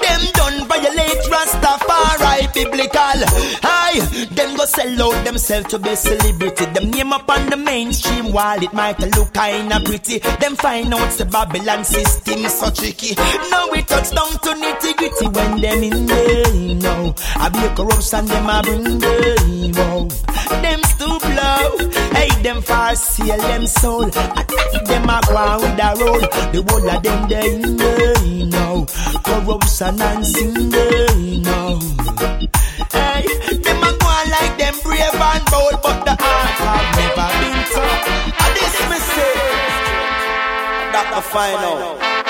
Them done violate Rastafari biblical. Aye, them go sell out themselves to be celebrity. Them name up on the mainstream while it might look kinda pretty. Them find out the Babylon system so tricky. Now we touch down to nitty gritty when them in there. No, I be a corruption, them a bring the evil. Them stoop low, hey, them far seal them soul. I think them a go the road. The whole of them they know, no. Corruption and sin they know. Hey, them a go on like them brave and bold, but the heart have never been tough. And this me say, that I out.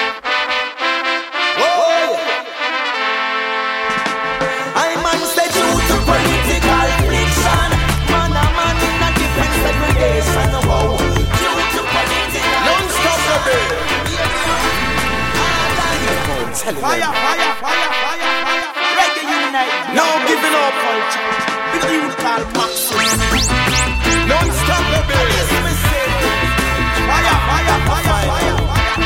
Fire, fire, fire, fire, fire. Reggae unite. Now giving up. culture. Big youth called Maxim. Non-stop the beat. Yes, me. Fire, fire, fire, fire, fire.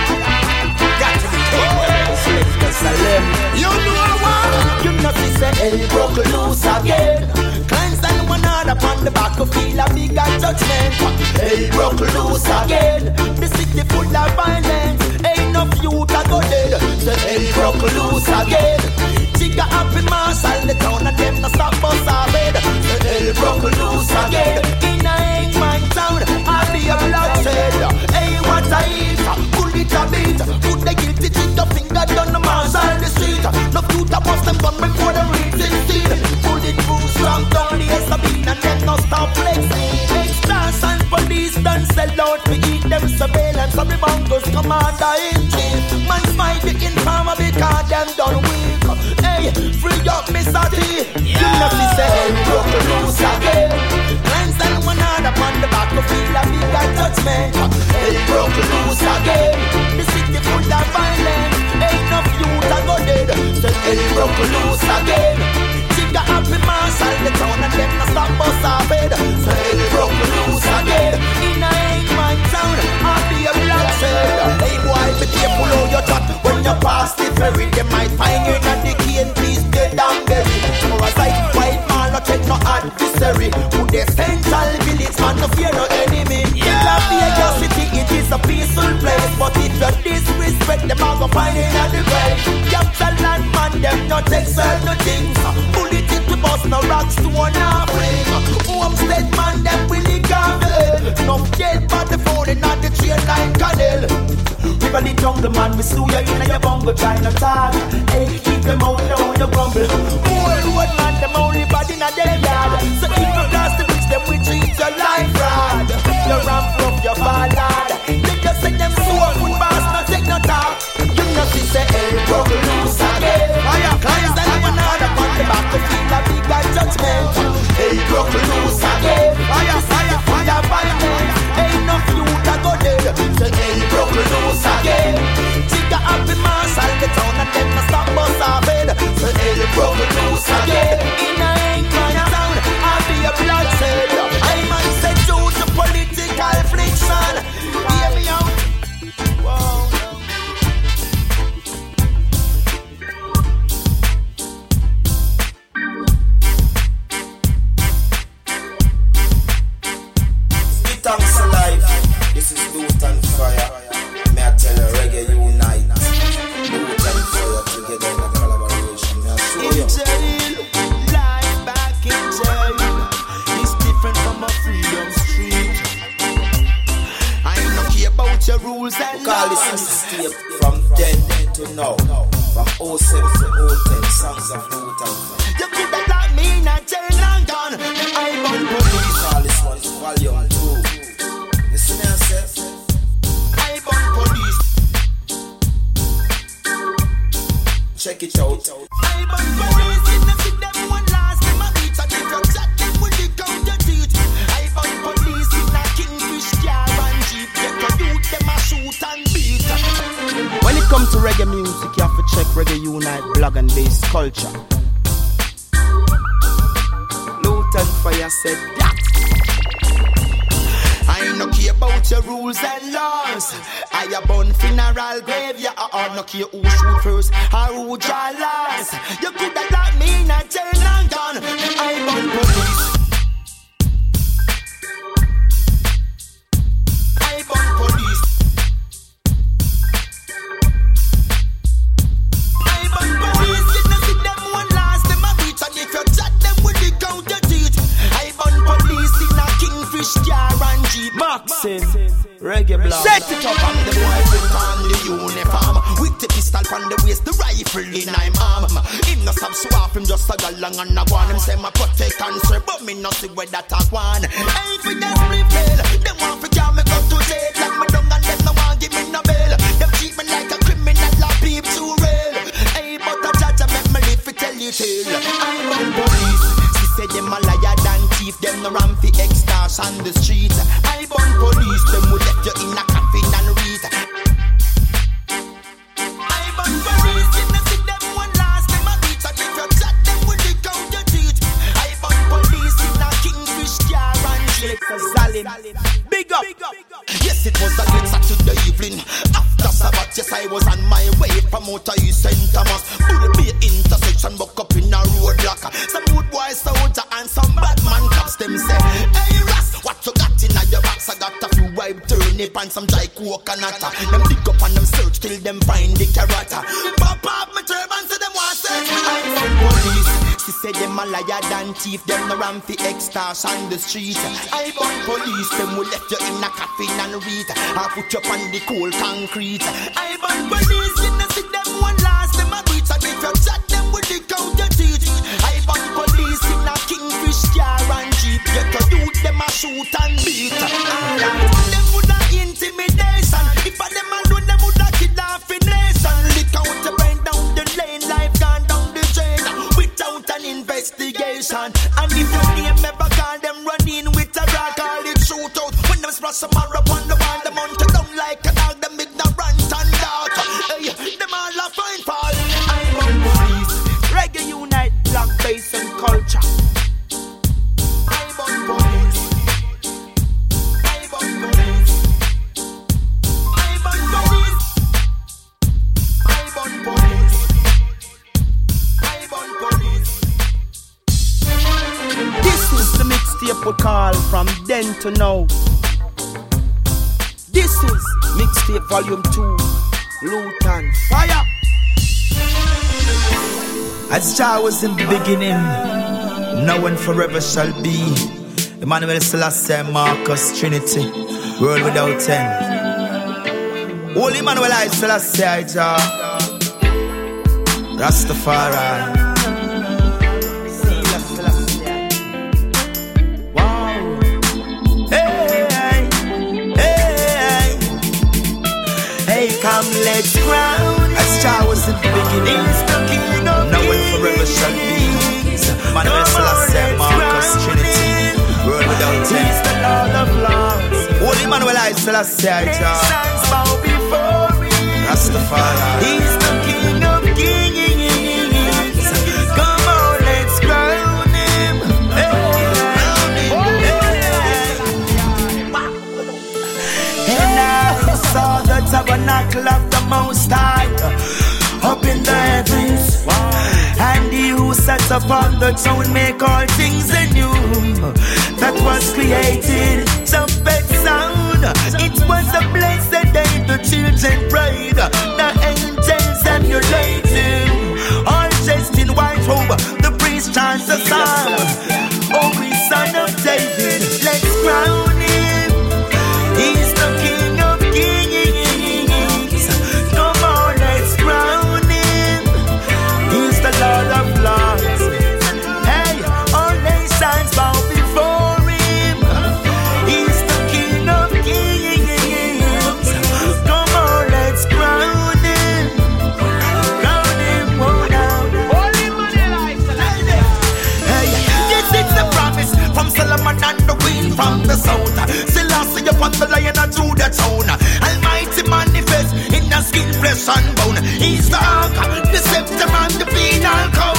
Got to be. Oh. You know what? You know she say hell broke loose again. Climbs and one hard upon the back of feel a bigger judgment. Hell broke loose again. The city full of violence. Go dead. Say hell broke loose again. Jigga happy marshal the town and them no stop our bed. Say hell broke loose again. In a Engman town, I be a bloodshed. Hey, what a hit, pull it a beat. Put the guilty the finger down the marshal the street. No future bust them gun before them the seed. Pull it through strong down the Sabine and then no stop flexing. Extras and police done sell out eat them surveillance. Some the bankers commander in chief. Man smile the informer because them done weak. Hey, free up Mr. T. You know she hey, broke loose again. Lines and one hard upon the back of feel a bigger judgment. Hey, broke loose again. The city full of violence. Ain't enough youth a go dead. Say hey, broke loose again. Jigga happy marshal the town and them no stop bus our bed. Say broke loose again. In a Engman town, I'll be a bloodshed. Hey boy, be careful how you chat when you pass the ferry. They might find you in the cane, please get down berry. For a sight, white man, no check no adversary. Who the central village man, no fear no enemy. Yeah. Vegas city, it is a peaceful place. But if you disrespect them, I'll go find it at the grave. Capital land man, them no take certain things. Bullet it to bust no rocks to one half ring. Homestead man, them willing gavel. No dead body falling on the train line canal. River the jungle man, we slew you in your bungle, to talk. Hey, keep them out down your grumble. Old road man, them only body in a dead yard. So if you cross the bridge, them we treat your life rod. You ramp again. Jigga happy marshal the town and them no stop bus our bed. Say, hey, broke and thief, them no ram fi on the street. I burn police, them will let you in a coffin and read. I put you on the cold concrete. I burn police. I was in the beginning, now and forever shall be. Emmanuel Selassie, Marcus Trinity, world without end. Holy Emmanuel, I Selassie, I Jah, Rastafari. come let's crown as Jah was in the beginning forever shall be. Manuel Selassie, Marcus, Trinity, world without tears. The Lord of Lords. Holy Manuel I Selassie, I bow before me. He's the King of Kings. Come on, let's crown him. I saw the tabernacle of the Most High up in the heavens. And he who sits upon the throne make all things anew. That was created. Trumpet sound. It was a blessed day. The children prayed. The angels emulated. All dressed in white robe. The priest chants a song. the lion and through the town. Almighty manifest in the skin, flesh and bone. He's the anchor, the scepter and the final. code.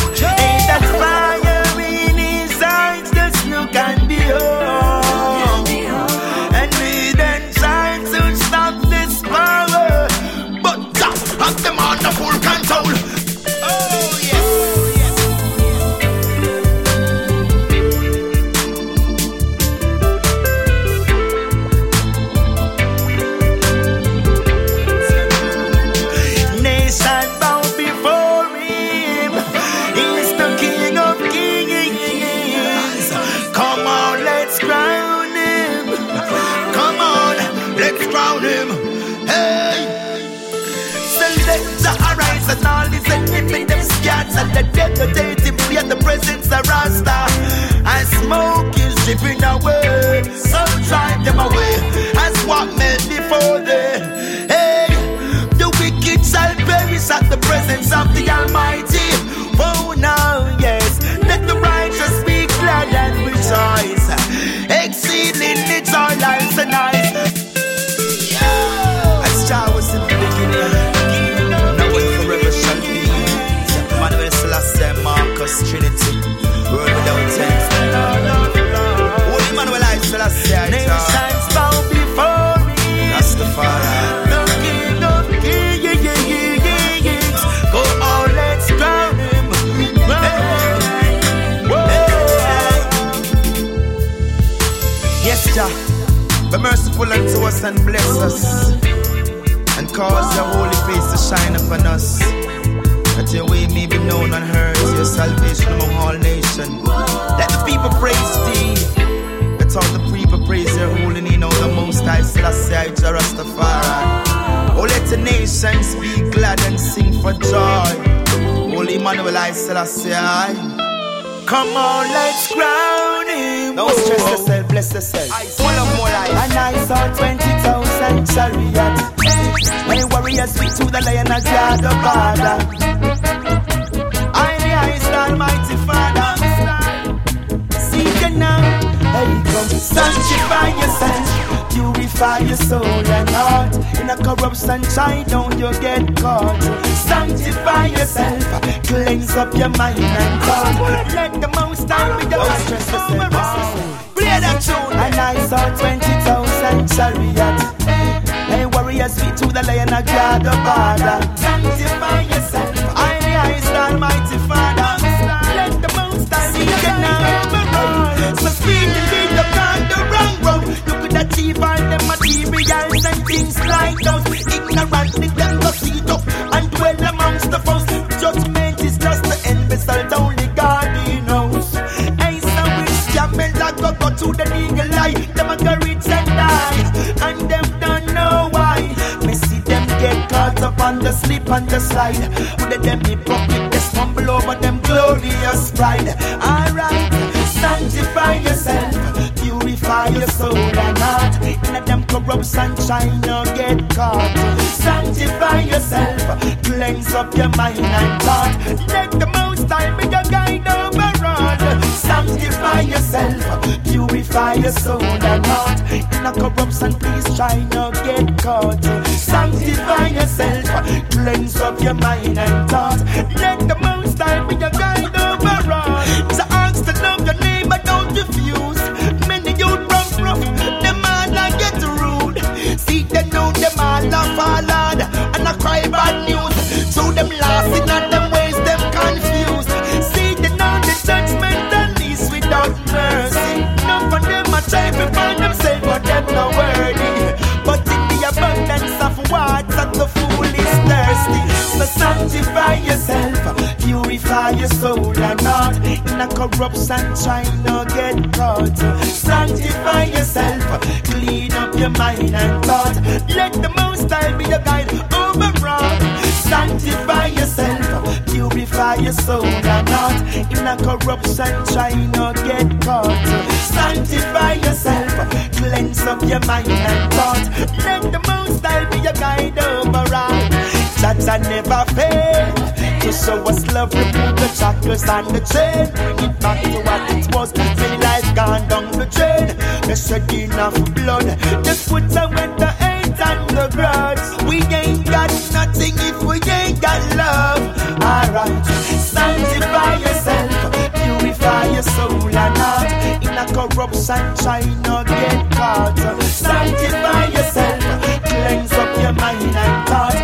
The Almighty. Oh, now, yes, let the righteous be glad and rejoice. Exceedingly joy life so nice. As Jah was in the beginning, now forever shall be. Manuel Marcus, Trinity, merciful unto us and bless us, and cause your holy face to shine upon us. That your way may be known and heard, your salvation among all nations. Let the people praise thee. Let all the people praise your holy name, O the most high Selassie, Jah Rastafari. Oh, let the nations be glad and sing for joy. Holy Emmanuel, I Selassie. Come on, let's crown him. Don't stress yourself. Full of more life. And I saw 20,000 chariots. My warriors beat to the lion of God the Father. I the highest Almighty Father. See you now. Hey, come sanctify yourself. Purify your soul and heart. In a corrupt sunshine, don't you get caught. Sanctify yourself. Cleanse up your mind and thought. Let the most time be your stress Play that tune. And I saw 20,000 chariots. Hey, warriors beat to the lion of God the Father. Sanctify yourself. I the highest Almighty Father. Let the most high see now. So speedily you gone the wrong road. You could achieve all the materials and things like those. Ignorantly them go seat up to the legal eye. Them a go rich and die, and them don't know why. Me see them get caught up on the slip and the slide. With them hypocrite, they stumble over them glorious pride. Alright, sanctify yourself, purify your soul and heart. Let them corrupt sunshine or get caught. Sanctify yourself, cleanse up your mind and thought. Let the most time be your guide. Sanctify yourself, purify your soul and heart. In a corruption, please try not get caught. Sanctify yourself, cleanse up your mind and thought. Let the most time be your guide overall. So ask to love your neighbor, don't refuse. Many youth rough, rough, them all a get rude. See them know them all a fall hard and a cry bad news. So them lost sanctify yourself, purify your soul and heart. In a corrupt sunshine, no get caught. Sanctify yourself, clean up your mind and thought. Let the most high be your guide overall. Sanctify yourself, purify your soul and heart. In a corrupt sunshine, no get caught. Sanctify yourself, cleanse up your mind and thought. Let the most high be your guide overall. I never fail to show us love, remove the shackles and the chain, bring it back to what it was. Many life gone down the drain, the shedding of blood. Just put away the hate and the grudge. We ain't got nothing if we ain't got love. Alright, sanctify yourself, purify your soul and heart. In a corrupt sunshine, not get caught. Sanctify yourself, cleanse up your mind and thought.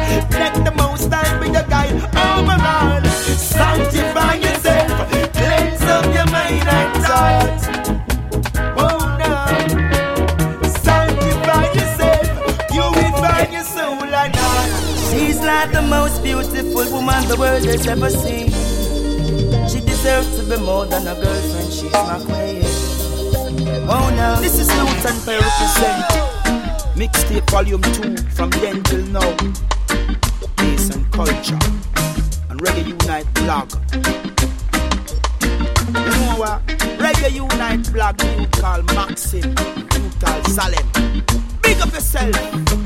She's the most beautiful woman the world has ever seen. She deserves to be more than a girlfriend. She's my queen. Oh no, this is Lutan Fyah represent. Mixtape volume 2 from then till now. Peace and culture. And Reggae Unite blog. You know what? Reggae Unite blog, you call Maxim, you call Salem. Big up yourself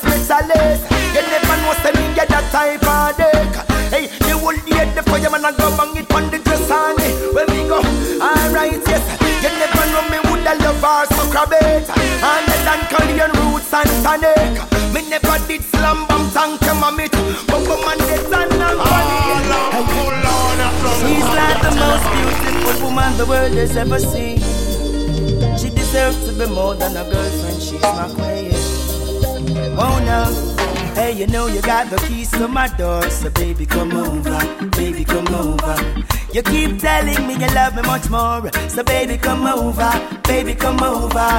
me chalice. You never know, say me get that type of dick. Hey, the whole day the fireman a go bang it on the dress on me. When we go, alright, yes. You never know me would a love her so crab it. And the Dan roots and tonic. Me never did slam bum tank on it. But woman dead and I'm She's like the most beautiful woman the world has ever seen. She deserves to be more than a girlfriend. She's my queen. Oh no. Hey, you know you got the keys to my door, so baby come over, baby come over. You keep telling me you love me much more, so baby come over, baby come over.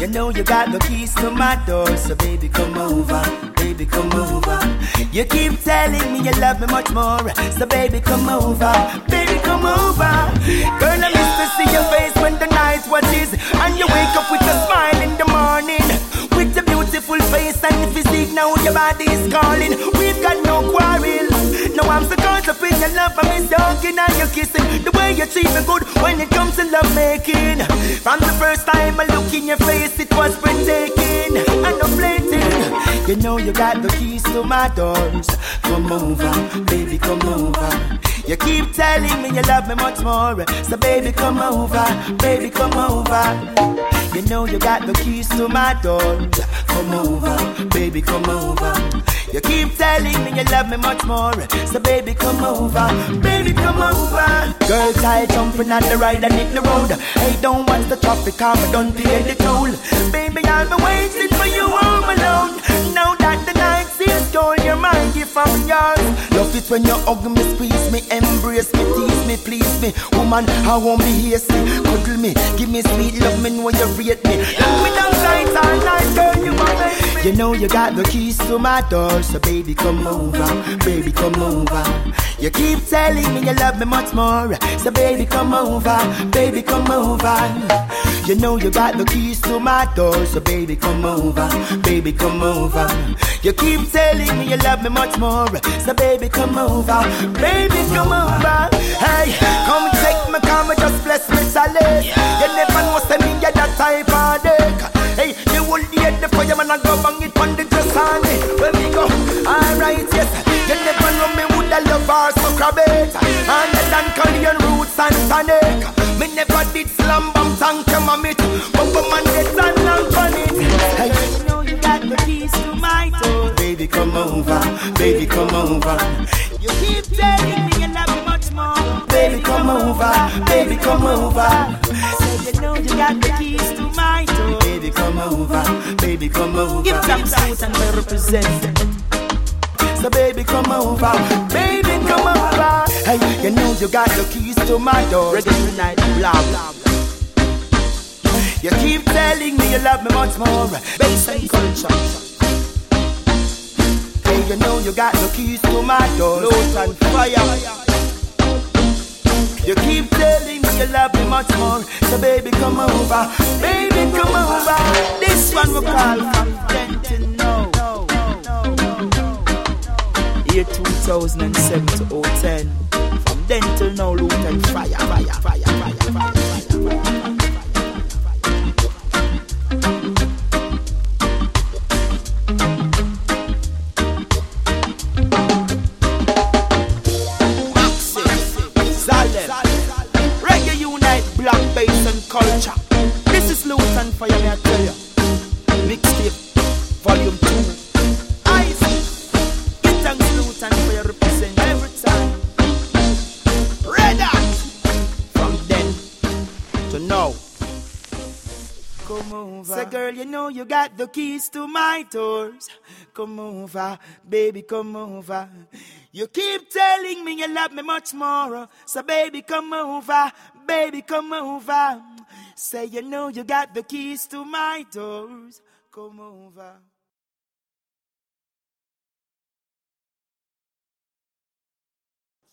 You know you got the keys to my door, so baby come over, baby come over. You keep telling me you love me much more, so baby come over, baby come over. Girl, I miss to see your face when the night watches, and you wake up with a smile in the morning beautiful face and physique. Now your body is calling. We've got no quarrel. No, I'm so caught up in your love. I miss talking and you kissing. The way you treat me good when it comes to love making. From the first time I look in your face, it was breathtaking and no. You know you got the keys to my doors. Come over, baby, come over. You keep telling me you love me much more. So baby, come over, baby, come over. You know you got the keys to my door. Come over, baby, come over. You keep telling me you love me much more. So baby, come over, baby, come over. Girls, I jumping on the ride and hit the road. Hey, don't watch the traffic, I'm done pay the toll. Baby, I'll be waiting for you home alone. Now that the night stole your mind, give I'm yours. Love it when you hug me, squeeze me, embrace me, tease me, please me. Woman, I won't be hasty. Cuddle me, give me sweet love me when you rate me. Love me down tight all night, girl, you my baby. You know you got the keys to my door, so baby come over, baby come over. You keep telling me you love me much more, so baby come over, baby come over. You know you got the keys to my door, so baby come over, baby come over. You keep telling me you love me much more, so baby come over, baby come over. Hey, come take me, come just bless me solid. You never know me get that type of dick. Hey, the whole day the fireman a go bang it on the dress on me. When we go, alright yes. You never know me would a love her so crab it. And the Dan roots and tonic. Me never did slam bum tank him on it. Woman get and long on it. Hey, you know you got the keys to my door. Baby come over, baby come over. You keep telling me you love me much more. Baby come over, baby come over. Say you know you got the keys to my come over, baby come over. Give them suit and I represent. So baby come over, baby come over. Hey, you know you got the keys to my door. Reggae night, blah blah. You keep telling me you love me much more. Bass and culture. Hey, you know you got the keys to my door. Load and fire. You keep telling me you love me much more. So baby, come over. Baby, come over. This one we call then to now. Year 2007 to 010. From then till now, Lutan Fyah, fire, fire, fire, fire, fire, fire. fire. Culture. This is Lutan Fyah, me I tell you. Mixtape, volume 2. Ice. Get thanks Lutan Fyah represent every time. Red Hot. From then to now. Come over. Say, girl, you know you got the keys to my doors. Come over, baby, come over. You keep telling me you love me much more. So, baby, come over, baby, come over. Say, you know you got the keys to my doors. Come over.